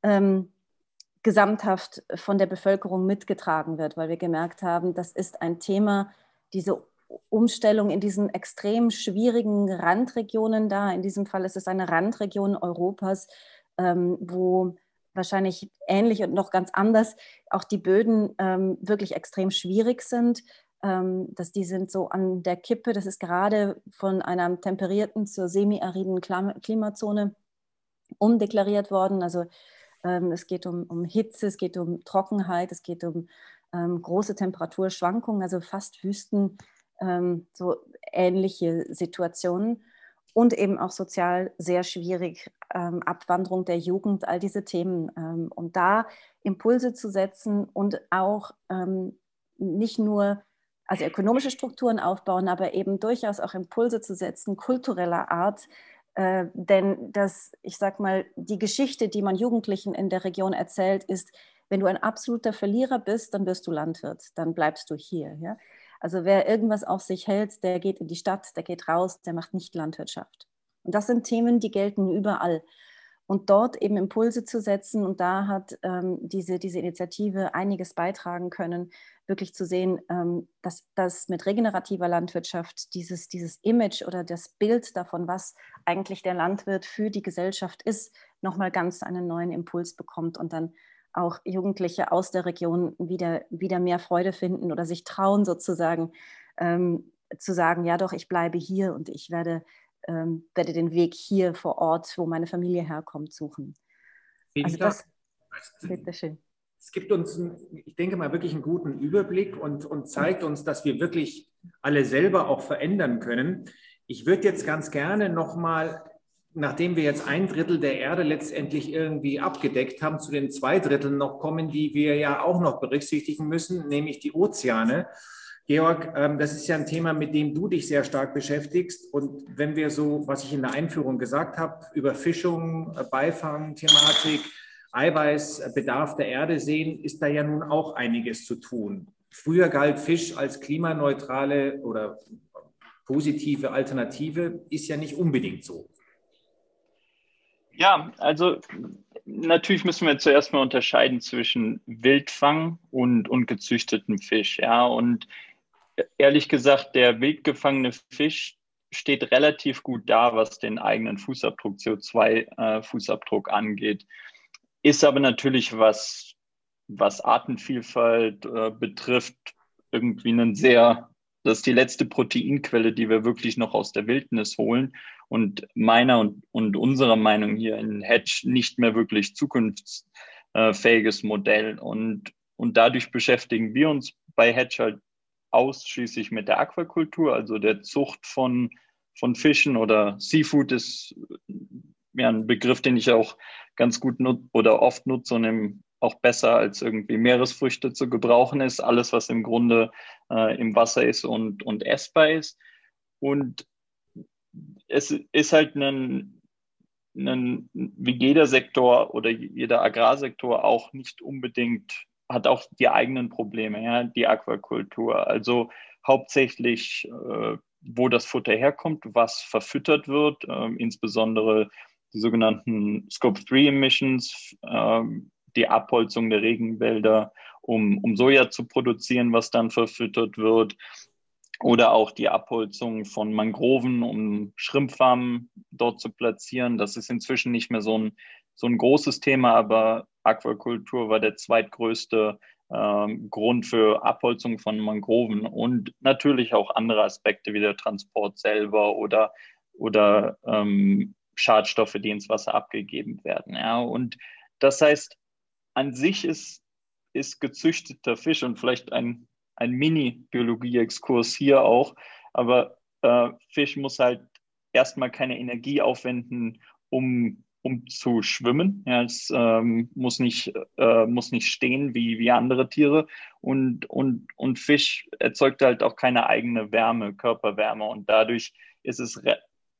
ähm, gesamthaft von der Bevölkerung mitgetragen wird, weil wir gemerkt haben, das ist ein Thema, diese Umstellung in diesen extrem schwierigen Randregionen da. In diesem Fall ist es eine Randregion Europas, ähm, wo wahrscheinlich ähnlich und noch ganz anders auch die Böden ähm, wirklich extrem schwierig sind. Ähm, dass die sind so an der Kippe. Das ist gerade von einer temperierten zur semi-ariden Klimazone umdeklariert worden. Also ähm, es geht um, um, Hitze, es geht um Trockenheit, es geht um ähm, große Temperaturschwankungen, also fast Wüsten, ähm, so ähnliche Situationen und eben auch sozial sehr schwierig, ähm, Abwanderung der Jugend, all diese Themen. Ähm, und da Impulse zu setzen und auch nicht nur also ökonomische Strukturen aufbauen, aber eben durchaus auch Impulse zu setzen, kultureller Art. Äh, denn das, ich sag mal, die Geschichte, die man Jugendlichen in der Region erzählt, ist, wenn du ein absoluter Verlierer bist, dann wirst du Landwirt, dann bleibst du hier. Ja? Also wer irgendwas auf sich hält, der geht in die Stadt, der geht raus, der macht nicht Landwirtschaft. Und das sind Themen, die gelten überall. Und dort eben Impulse zu setzen, und da hat ähm, diese, diese Initiative einiges beitragen können, wirklich zu sehen, ähm, dass, dass mit regenerativer Landwirtschaft dieses, dieses Image oder das Bild davon, was eigentlich der Landwirt für die Gesellschaft ist, nochmal ganz einen neuen Impuls bekommt und dann auch Jugendliche aus der Region wieder, wieder mehr Freude finden oder sich trauen, sozusagen ähm, zu sagen, ja doch, ich bleibe hier und ich werde, ähm, werde den Weg hier vor Ort, wo meine Familie herkommt, suchen. Vielen also Dank. das, bitteschön. Es gibt uns, ich denke mal, wirklich einen guten Überblick und, und zeigt uns, dass wir wirklich alle selber auch verändern können. Ich würde jetzt ganz gerne nochmal nachdem wir jetzt ein Drittel der Erde letztendlich irgendwie abgedeckt haben, zu den zwei Dritteln noch kommen, die wir ja auch noch berücksichtigen müssen, nämlich die Ozeane. Georg, ähm, das ist ja ein Thema, mit dem du dich sehr stark beschäftigst. Und wenn wir so, was ich in der Einführung gesagt habe, über Fischung, äh, Beifang, Thematik, Eiweißbedarf der Erde sehen, ist da ja nun auch einiges zu tun. Früher galt Fisch als klimaneutrale oder positive Alternative, ist ja nicht unbedingt so. Ja, also natürlich müssen wir zuerst mal unterscheiden zwischen Wildfang und, und gezüchtetem Fisch. Ja, und ehrlich gesagt, der wild gefangene Fisch steht relativ gut da, was den eigenen Fußabdruck, CO2-Fußabdruck äh, angeht. Ist aber natürlich, was, was Artenvielfalt äh, betrifft, irgendwie ein sehr, das ist die letzte Proteinquelle, die wir wirklich noch aus der Wildnis holen und meiner und, und unserer Meinung hier in Hedge nicht mehr wirklich zukunftsfähiges Modell. Und, und dadurch beschäftigen wir uns bei Hedge halt ausschließlich mit der Aquakultur, also der Zucht von, von Fischen oder Seafood ist ja ein Begriff, den ich auch ganz gut nutze oder oft nutze und im, auch besser als irgendwie Meeresfrüchte zu gebrauchen ist. Alles, was im Grunde äh, im Wasser ist und, und essbar ist. Und es ist halt ein, ein, wie jeder Sektor oder jeder Agrarsektor auch nicht unbedingt, hat auch die eigenen Probleme, ja, die Aquakultur. Also hauptsächlich, äh, wo das Futter herkommt, was verfüttert wird, äh, insbesondere die sogenannten Scope 3 Emissions, äh, die Abholzung der Regenwälder, um, um Soja zu produzieren, was dann verfüttert wird, oder auch die Abholzung von Mangroven, um Schrimpfarmen dort zu platzieren. Das ist inzwischen nicht mehr so ein, so ein großes Thema, aber Aquakultur war der zweitgrößte ähm, Grund für Abholzung von Mangroven und natürlich auch andere Aspekte wie der Transport selber oder, oder ähm, Schadstoffe, die ins Wasser abgegeben werden. Ja. Und das heißt, an sich ist, ist gezüchteter Fisch und vielleicht ein ein Mini-Biologie-Exkurs hier auch. Aber äh, Fisch muss halt erstmal keine Energie aufwenden, um, um zu schwimmen. Ja, es ähm, muss, nicht, äh, muss nicht stehen wie, wie andere Tiere. Und, und, und Fisch erzeugt halt auch keine eigene Wärme, Körperwärme. Und dadurch ist es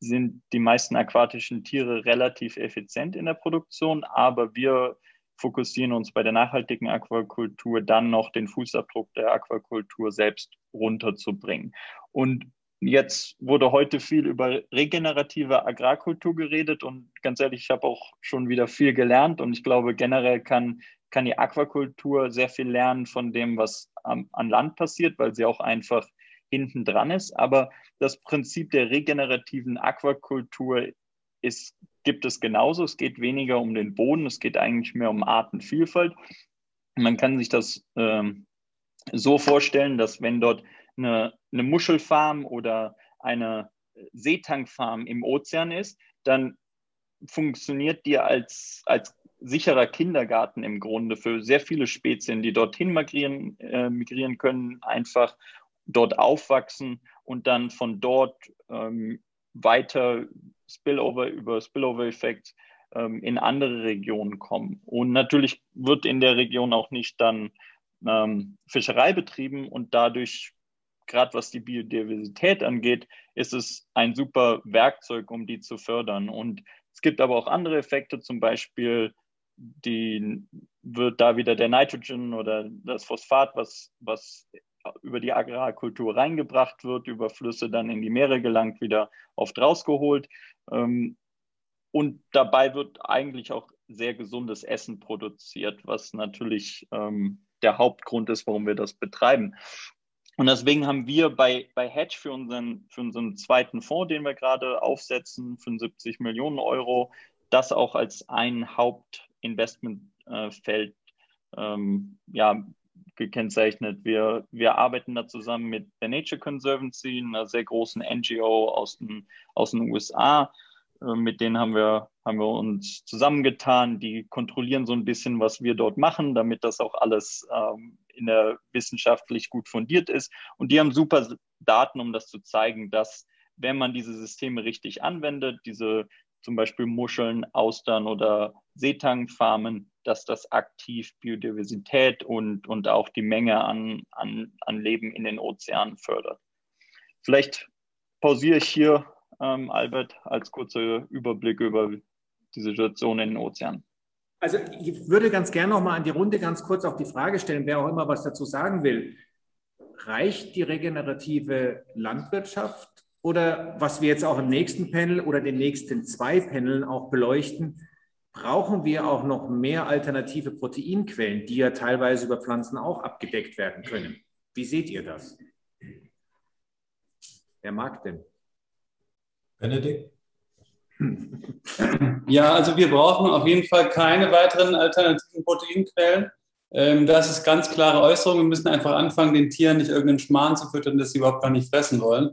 sind die meisten aquatischen Tiere relativ effizient in der Produktion, aber wir fokussieren uns bei der nachhaltigen Aquakultur dann noch den Fußabdruck der Aquakultur selbst runterzubringen. Und jetzt wurde heute viel über regenerative Agrarkultur geredet und ganz ehrlich, ich habe auch schon wieder viel gelernt und ich glaube, generell kann, kann die Aquakultur sehr viel lernen von dem, was am, an Land passiert, weil sie auch einfach hinten dran ist. Aber das Prinzip der regenerativen Aquakultur ist gibt es genauso. Es geht weniger um den Boden, es geht eigentlich mehr um Artenvielfalt. Man kann sich das ähm, so vorstellen, dass wenn dort eine, eine Muschelfarm oder eine Seetankfarm im Ozean ist, dann funktioniert die als, als sicherer Kindergarten im Grunde für sehr viele Spezien, die dorthin migrieren, äh, migrieren können, einfach dort aufwachsen und dann von dort ähm, weiter Spillover über Spillover-Effekt ähm, in andere Regionen kommen. Und natürlich wird in der Region auch nicht dann ähm, Fischerei betrieben und dadurch, gerade was die Biodiversität angeht, ist es ein super Werkzeug, um die zu fördern. Und es gibt aber auch andere Effekte, zum Beispiel die wird da wieder der Nitrogen oder das Phosphat, was, was über die Agrarkultur reingebracht wird, über Flüsse dann in die Meere gelangt, wieder oft rausgeholt. Ähm, und dabei wird eigentlich auch sehr gesundes Essen produziert, was natürlich ähm, der Hauptgrund ist, warum wir das betreiben. Und deswegen haben wir bei, bei Hedge für unseren, für unseren zweiten Fonds, den wir gerade aufsetzen, 75 Millionen Euro, das auch als ein Hauptinvestmentfeld ähm, ja, gekennzeichnet. Wir, wir arbeiten da zusammen mit der Nature Conservancy, einer sehr großen NGO aus den, aus den USA. Äh, mit denen haben wir, haben wir uns zusammengetan. Die kontrollieren so ein bisschen, was wir dort machen, damit das auch alles ähm, in der wissenschaftlich gut fundiert ist. Und die haben super Daten, um das zu zeigen, dass wenn man diese Systeme richtig anwendet, diese zum Beispiel Muscheln, Austern oder Seetangfarmen, dass das aktiv Biodiversität und, und auch die Menge an, an, an Leben in den Ozeanen fördert. Vielleicht pausiere ich hier, ähm, Albert, als kurzer Überblick über die Situation in den Ozeanen. Also ich würde ganz gerne noch mal an die Runde ganz kurz auch die Frage stellen, wer auch immer was dazu sagen will. Reicht die regenerative Landwirtschaft oder was wir jetzt auch im nächsten Panel oder den nächsten zwei Paneln auch beleuchten, brauchen wir auch noch mehr alternative Proteinquellen, die ja teilweise über Pflanzen auch abgedeckt werden können. Wie seht ihr das? Wer mag denn? Benedikt? Ja, also wir brauchen auf jeden Fall keine weiteren alternativen Proteinquellen. Ähm, das ist ganz klare Äußerung. Wir müssen einfach anfangen, den Tieren nicht irgendeinen Schmarrn zu füttern, das sie überhaupt gar nicht fressen wollen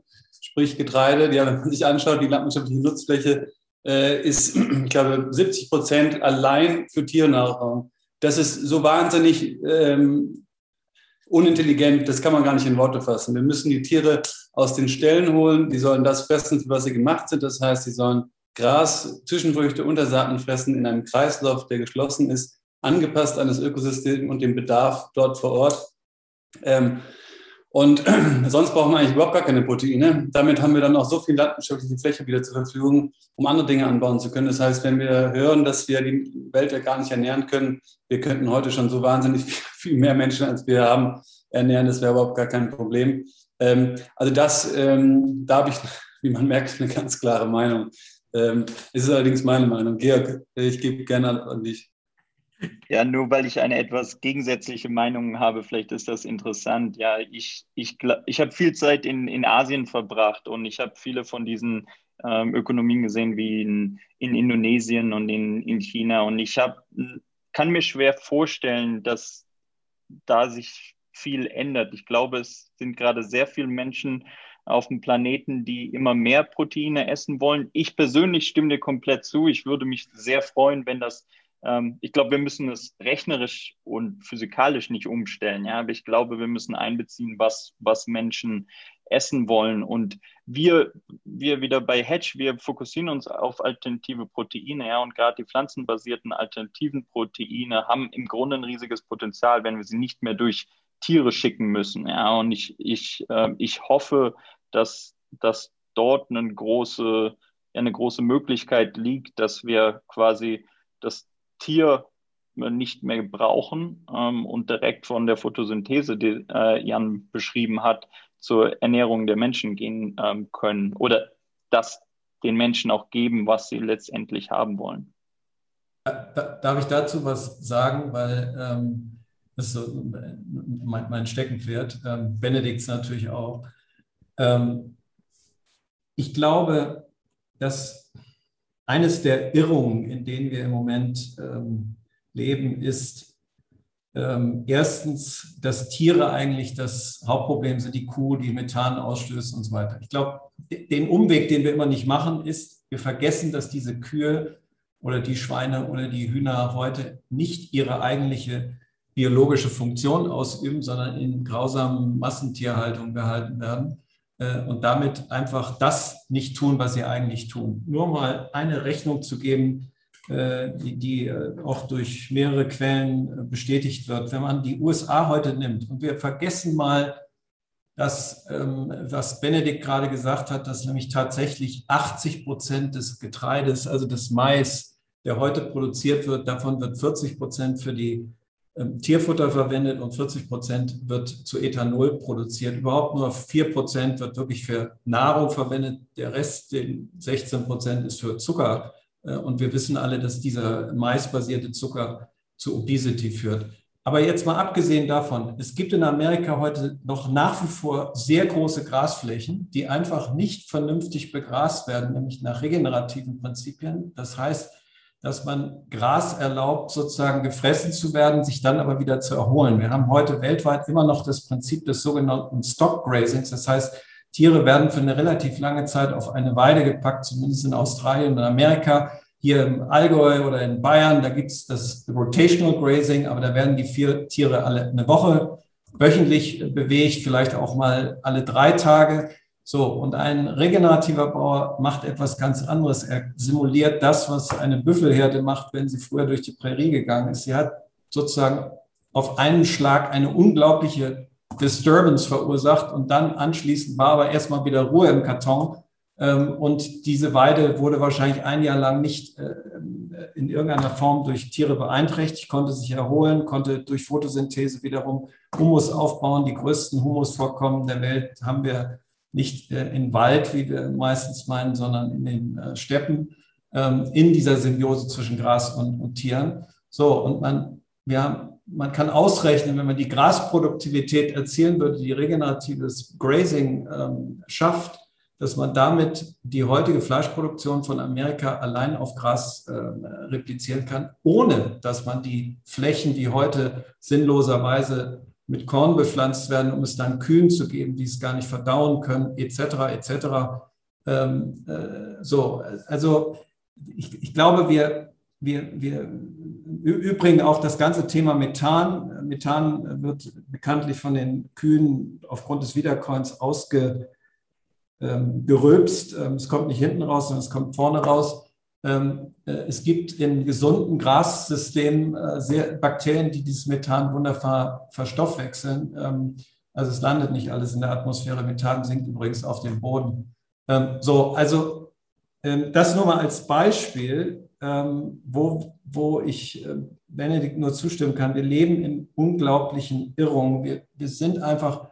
sprich Getreide. Ja, wenn man sich anschaut, die landwirtschaftliche Nutzfläche äh, ist, ich glaube, 70 Prozent allein für Tiernahrung. Das ist so wahnsinnig ähm, unintelligent, das kann man gar nicht in Worte fassen. Wir müssen die Tiere aus den Ställen holen, die sollen das fressen, für was sie gemacht sind. Das heißt, sie sollen Gras, Zwischenfrüchte, Untersaaten fressen in einem Kreislauf, der geschlossen ist, angepasst an das Ökosystem und den Bedarf dort vor Ort. Ähm, und sonst brauchen wir eigentlich überhaupt gar keine Proteine. Damit haben wir dann auch so viel landwirtschaftliche Fläche wieder zur Verfügung, um andere Dinge anbauen zu können. Das heißt, wenn wir hören, dass wir die Welt ja gar nicht ernähren können, wir könnten heute schon so wahnsinnig viel mehr Menschen, als wir haben, ernähren. Das wäre überhaupt gar kein Problem. Ähm, also das, ähm, da habe ich, wie man merkt, eine ganz klare Meinung. Ähm, ist allerdings meine Meinung. Georg, ich gebe gerne an dich. Ja, nur weil ich eine etwas gegensätzliche Meinung habe, vielleicht ist das interessant. Ja, ich, ich, ich habe viel Zeit in, in Asien verbracht und ich habe viele von diesen ähm, Ökonomien gesehen, wie in, in Indonesien und in, in China. Und ich hab, kann mir schwer vorstellen, dass da sich viel ändert. Ich glaube, es sind gerade sehr viele Menschen auf dem Planeten, die immer mehr Proteine essen wollen. Ich persönlich stimme dir komplett zu. Ich würde mich sehr freuen, wenn das ähm, ich glaube, wir müssen es rechnerisch und physikalisch nicht umstellen, ja, aber ich glaube, wir müssen einbeziehen, was, was Menschen essen wollen. Und wir, wir wieder bei Hedge, wir fokussieren uns auf alternative Proteine, ja, und gerade die pflanzenbasierten alternativen Proteine haben im Grunde ein riesiges Potenzial, wenn wir sie nicht mehr durch Tiere schicken müssen, ja, und ich, ich, äh, ich hoffe, dass, dass dort eine große, eine große Möglichkeit liegt, dass wir quasi das Tier nicht mehr brauchen ähm, und direkt von der Photosynthese, die äh, Jan beschrieben hat, zur Ernährung der Menschen gehen ähm, können oder das den Menschen auch geben, was sie letztendlich haben wollen. Darf ich dazu was sagen, weil ähm, das ist so mein, mein Steckenpferd, ähm, Benedikts natürlich auch. Ähm, ich glaube, dass eines der Irrungen, in denen wir im Moment ähm, leben, ist, ähm, erstens, dass Tiere eigentlich das Hauptproblem sind, die Kuh, die Methan ausstößt und so weiter. Ich glaube, den Umweg, den wir immer nicht machen, ist, wir vergessen, dass diese Kühe oder die Schweine oder die Hühner heute nicht ihre eigentliche biologische Funktion ausüben, sondern in grausamen Massentierhaltung gehalten werden äh, und damit einfach das nicht tun, was sie eigentlich tun. Nur mal eine Rechnung zu geben, äh, die, die äh, auch durch mehrere Quellen bestätigt wird. Wenn man die USA heute nimmt und wir vergessen mal, dass, ähm, was Benedikt gerade gesagt hat, dass nämlich tatsächlich 80 Prozent des Getreides, also des Mais, der heute produziert wird, davon wird 40 Prozent für die Tierfutter verwendet und 40 Prozent wird zu Ethanol produziert. Überhaupt nur 4 Prozent wird wirklich für Nahrung verwendet. Der Rest, den 16 Prozent, ist für Zucker. Äh, und wir wissen alle, dass dieser maisbasierte Zucker zu Obesity führt. Aber jetzt mal abgesehen davon, es gibt in Amerika heute noch nach wie vor sehr große Grasflächen, die einfach nicht vernünftig begrast werden, nämlich nach regenerativen Prinzipien. Das heißt, dass man Gras erlaubt, sozusagen gefressen zu werden, sich dann aber wieder zu erholen. Wir haben heute weltweit immer noch das Prinzip des sogenannten Stock Grazings. Das heißt, Tiere werden für eine relativ lange Zeit auf eine Weide gepackt, zumindest in Australien und Amerika. Hier im Allgäu oder in Bayern, da gibt es das Rotational Grazing, aber da werden die vier Tiere alle eine Woche wöchentlich bewegt, vielleicht auch mal alle drei Tage. So, und ein regenerativer Bauer macht etwas ganz anderes. Er simuliert das, was eine Büffelherde macht, wenn sie früher durch die Prärie gegangen ist. Sie hat sozusagen auf einen Schlag eine unglaubliche Disturbance verursacht und dann anschließend war aber erstmal wieder Ruhe im Karton. Ähm, und diese Weide wurde wahrscheinlich ein Jahr lang nicht äh, in irgendeiner Form durch Tiere beeinträchtigt, konnte sich erholen, konnte durch Photosynthese wiederum Humus aufbauen. Die größten Humusvorkommen der Welt haben wir nicht äh, im Wald, wie wir meistens meinen, sondern in den äh, Steppen, ähm, in dieser Symbiose zwischen Gras und, und Tieren. So, und man, wir haben, man kann ausrechnen, wenn man die Grasproduktivität erzielen würde, die regeneratives Grazing ähm, schafft, dass man damit die heutige Fleischproduktion von Amerika allein auf Gras äh, replizieren kann, ohne dass man die Flächen, die heute sinnloserweise mit Korn bepflanzt werden, um es dann Kühen zu geben, die es gar nicht verdauen können, etc. etc. Ähm, äh, so, also ich, ich glaube, wir, wir, wir übrigens auch das ganze Thema Methan. Methan wird bekanntlich von den Kühen aufgrund des Wiederkäuens ausgerülpst. Ähm, es kommt nicht hinten raus, sondern es kommt vorne raus. Ähm, äh, es gibt in gesunden Grassystemen äh, sehr Bakterien, die dieses Methan wunderbar verstoffwechseln. Ähm, also es landet nicht alles in der Atmosphäre. Methan sinkt übrigens auf dem Boden. Ähm, so, also das nur mal als Beispiel, wo, wo ich Benedikt nur zustimmen kann. Wir leben in unglaublichen Irrungen. Wir, wir sind einfach,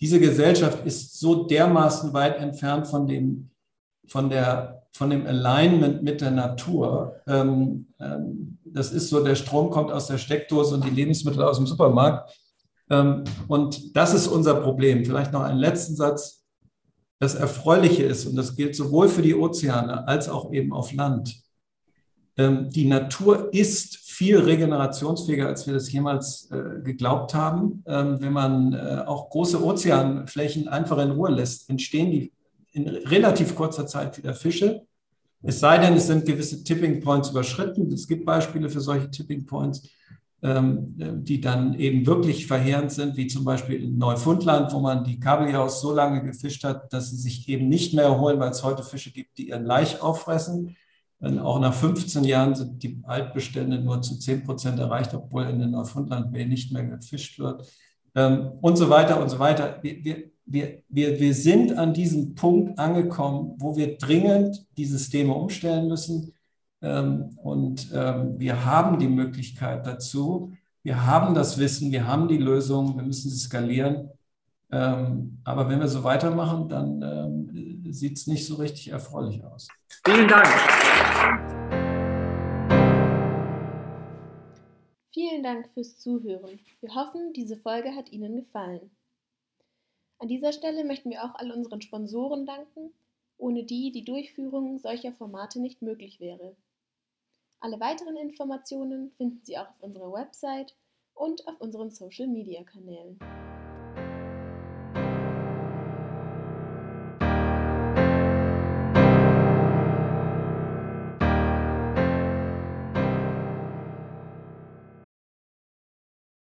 diese Gesellschaft ist so dermaßen weit entfernt von dem, von der von dem Alignment mit der Natur. Ähm, ähm, das ist so, der Strom kommt aus der Steckdose und die Lebensmittel aus dem Supermarkt. Ähm, und das ist unser Problem. Vielleicht noch einen letzten Satz. Das Erfreuliche ist, und das gilt sowohl für die Ozeane als auch eben auf Land, ähm, die Natur ist viel regenerationsfähiger, als wir das jemals äh, geglaubt haben. Ähm, wenn man äh, auch große Ozeanflächen einfach in Ruhe lässt, entstehen die in relativ kurzer Zeit wieder Fische. Es sei denn, es sind gewisse Tipping Points überschritten. Es gibt Beispiele für solche Tipping Points, ähm, die dann eben wirklich verheerend sind, wie zum Beispiel in Neufundland, wo man die Kabeljaus so lange gefischt hat, dass sie sich eben nicht mehr erholen, weil es heute Fische gibt, die ihren Laich auffressen. Und auch nach 15 Jahren sind die Altbestände nur zu 10 Prozent erreicht, obwohl in der Neufundland nicht mehr gefischt wird. Ähm, und so weiter und so weiter. Wir, wir, wir, wir, wir sind an diesem Punkt angekommen, wo wir dringend die Systeme umstellen müssen. Ähm, und ähm, wir haben die Möglichkeit dazu. Wir haben das Wissen, wir haben die Lösung, wir müssen sie skalieren. Ähm, aber wenn wir so weitermachen, dann sieht es nicht so richtig erfreulich aus. Vielen Dank. Vielen Dank fürs Zuhören. Wir hoffen, diese Folge hat Ihnen gefallen. An dieser Stelle möchten wir auch all unseren Sponsoren danken, ohne die die Durchführung solcher Formate nicht möglich wäre. Alle weiteren Informationen finden Sie auch auf unserer Website und auf unseren Social-Media-Kanälen.